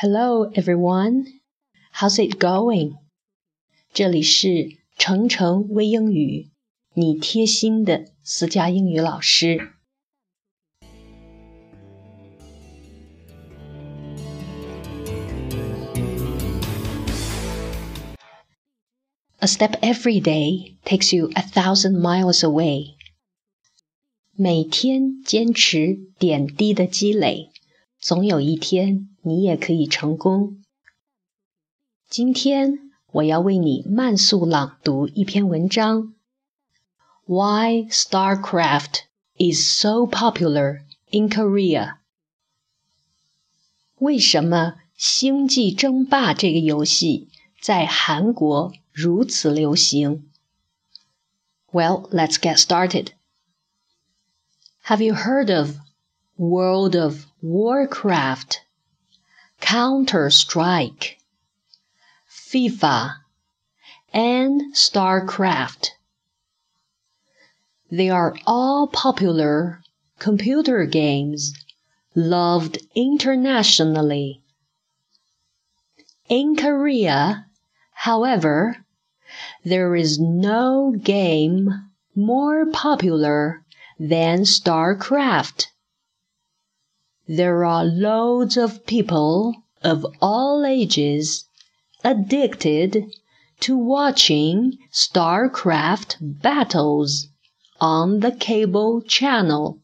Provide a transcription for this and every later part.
Hello, everyone. How's it going? 这里是程程微英语，你贴心的私家英语老师。 A step every day takes you a thousand miles away. 每天坚持点滴的积累，总有一天。你也可以成功。今天我要为你慢速朗读一篇文章。Why StarCraft is so popular in Korea？为什么《星际争霸》这个游戏在韩国 如此流行？Well, let's get started. Have you heard of World of Warcraft? Counter Strike, FIFA, and StarCraft. They are all popular computer games loved internationally. In Korea, however, there is no game more popular than StarCraft. There are loads of people of all ages addicted to watching StarCraft battles on the cable channel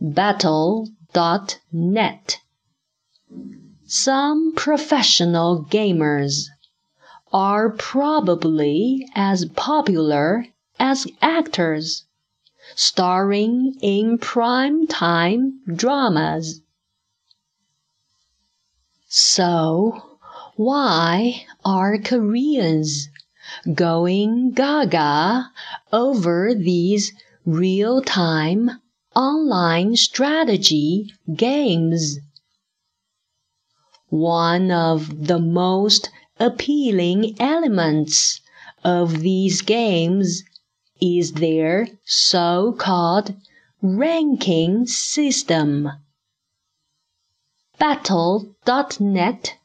battle.net. Some professional gamers are probably as popular as actors starring in prime time dramas. So, why are Koreans going gaga over these real time online strategy games? One of the most appealing elements of these games is their so called ranking system. Battle.net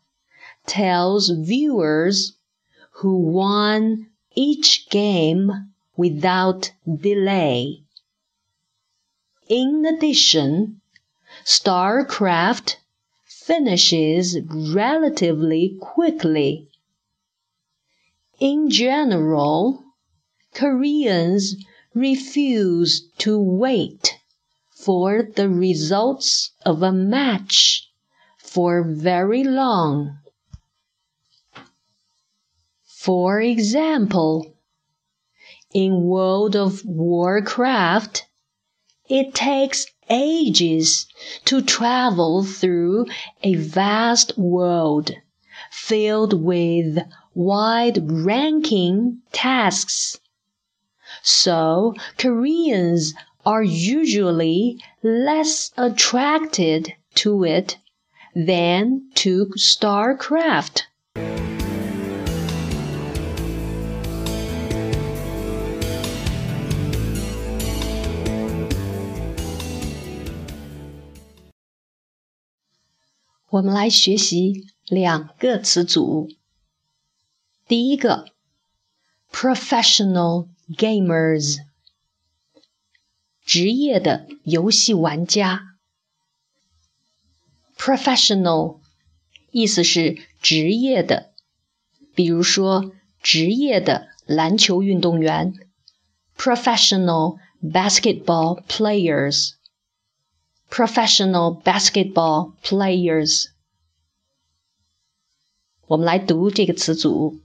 tells viewers who won each game without delay. In addition, StarCraft finishes relatively quickly. In general, Koreans refuse to wait for the results of a match for very long. For example, in World of Warcraft, it takes ages to travel through a vast world filled with wide ranking tasks so Koreans are usually less attracted to it than to StarCraft. 我们来学习两个词组。第一个 professional gamers，职业的游戏玩家。professional 意思是职业的，比如说职业的篮球运动员，professional basketball players。professional basketball players。我们来读这个词组：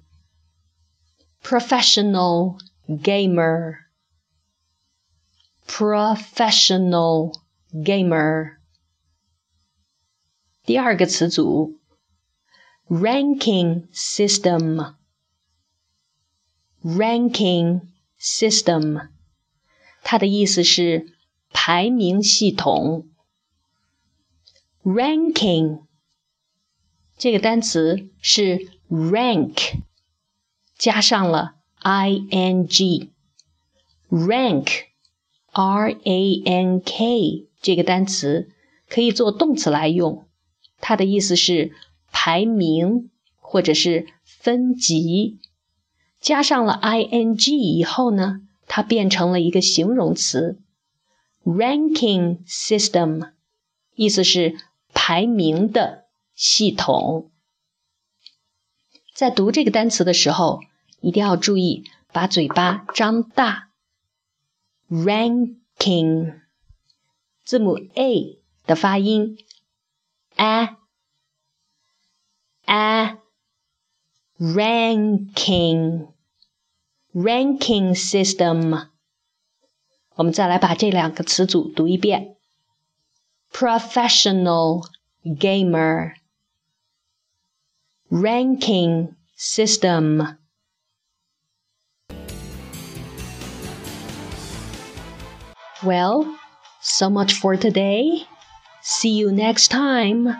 professional。gamer professional gamer 第二个词组 ranking system ranking system 它的意思是排名系统 Ranking 这个单词是 rank，加上了 i n g。rank，r a n k 这个单词可以做动词来用，它的意思是排名或者是分级。加上了 i n g 以后呢，它变成了一个形容词，ranking system，意思是排名的。系统在读这个单词的时候，一定要注意把嘴巴张大。ranking 字母 a 的发音，a a ranking ranking system。我们再来把这两个词组读一遍：professional gamer ranking system. Well, so much for today. See you next time.